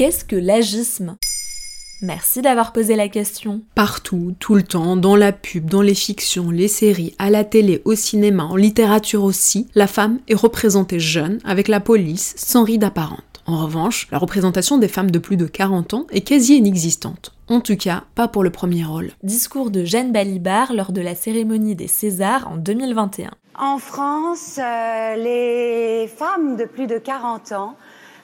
qu'est-ce que l'agisme? Merci d'avoir posé la question. Partout, tout le temps, dans la pub, dans les fictions, les séries, à la télé, au cinéma, en littérature aussi, la femme est représentée jeune, avec la police, sans ride apparente. En revanche, la représentation des femmes de plus de 40 ans est quasi inexistante. En tout cas, pas pour le premier rôle. Discours de Jeanne Balibar lors de la cérémonie des Césars en 2021. En France, euh, les femmes de plus de 40 ans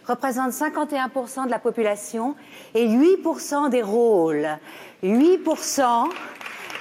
représentent 51% de la population et 8% des rôles. 8%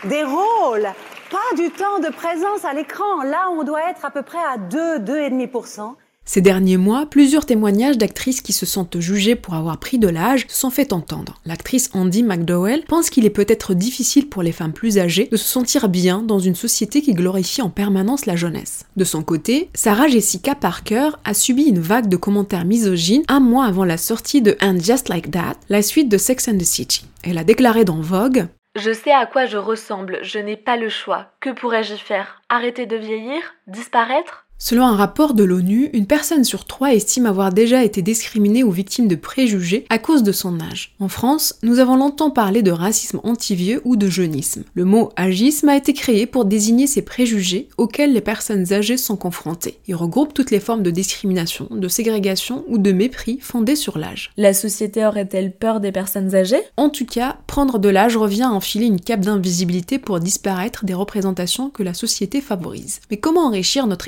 des rôles, pas du temps de présence à l'écran. Là, on doit être à peu près à 2, 2,5%. Ces derniers mois, plusieurs témoignages d'actrices qui se sentent jugées pour avoir pris de l'âge sont fait entendre. L'actrice Andy McDowell pense qu'il est peut-être difficile pour les femmes plus âgées de se sentir bien dans une société qui glorifie en permanence la jeunesse. De son côté, Sarah Jessica Parker a subi une vague de commentaires misogynes un mois avant la sortie de And Just Like That, la suite de Sex and the City. Elle a déclaré dans Vogue je sais à quoi je ressemble, je n'ai pas le choix. Que pourrais-je faire? Arrêter de vieillir? Disparaître? Selon un rapport de l'ONU, une personne sur trois estime avoir déjà été discriminée ou victime de préjugés à cause de son âge. En France, nous avons longtemps parlé de racisme anti-vieux ou de jeunisme. Le mot agisme a été créé pour désigner ces préjugés auxquels les personnes âgées sont confrontées. Il regroupe toutes les formes de discrimination, de ségrégation ou de mépris fondés sur l'âge. La société aurait-elle peur des personnes âgées? En tout cas, prendre de l'âge revient à enfiler une cape d'invisibilité pour disparaître des représentations que la société favorise. Mais comment enrichir notre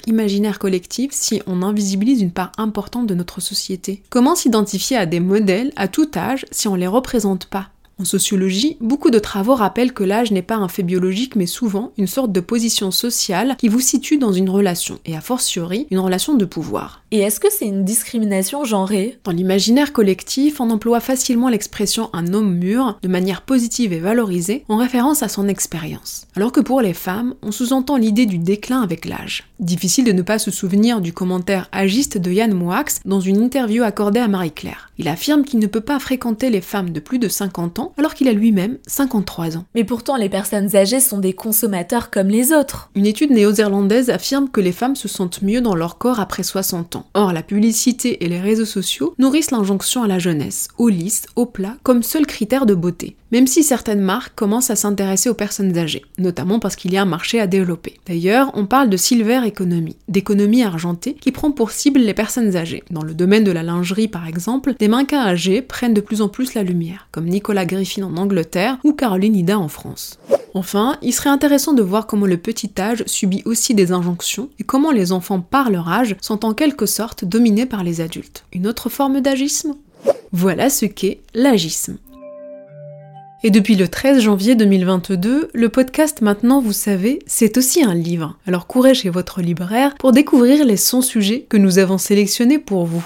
collectif si on invisibilise une part importante de notre société? Comment s'identifier à des modèles à tout âge si on les représente pas? En sociologie, beaucoup de travaux rappellent que l'âge n'est pas un fait biologique mais souvent une sorte de position sociale qui vous situe dans une relation, et a fortiori une relation de pouvoir. Et est-ce que c'est une discrimination genrée? Dans l'imaginaire collectif, on emploie facilement l'expression un homme mûr de manière positive et valorisée en référence à son expérience. Alors que pour les femmes, on sous-entend l'idée du déclin avec l'âge. Difficile de ne pas se souvenir du commentaire agiste de Yann Moix dans une interview accordée à Marie-Claire. Il affirme qu'il ne peut pas fréquenter les femmes de plus de 50 ans alors qu'il a lui-même 53 ans. Mais pourtant, les personnes âgées sont des consommateurs comme les autres. Une étude néo-zélandaise affirme que les femmes se sentent mieux dans leur corps après 60 ans. Or, la publicité et les réseaux sociaux nourrissent l'injonction à la jeunesse, au lisse, au plat, comme seul critère de beauté. Même si certaines marques commencent à s'intéresser aux personnes âgées, notamment parce qu'il y a un marché à développer. D'ailleurs, on parle de silver economy, d'économie argentée qui prend pour cible les personnes âgées. Dans le domaine de la lingerie par exemple, des mannequins âgés prennent de plus en plus la lumière, comme Nicolas Griffin en Angleterre ou Caroline Ida en France. Enfin, il serait intéressant de voir comment le petit âge subit aussi des injonctions et comment les enfants par leur âge sont en quelque sorte dominés par les adultes. Une autre forme d'agisme? Voilà ce qu'est l'agisme. Et depuis le 13 janvier 2022, le podcast Maintenant vous savez, c'est aussi un livre. Alors courez chez votre libraire pour découvrir les 100 sujets que nous avons sélectionnés pour vous.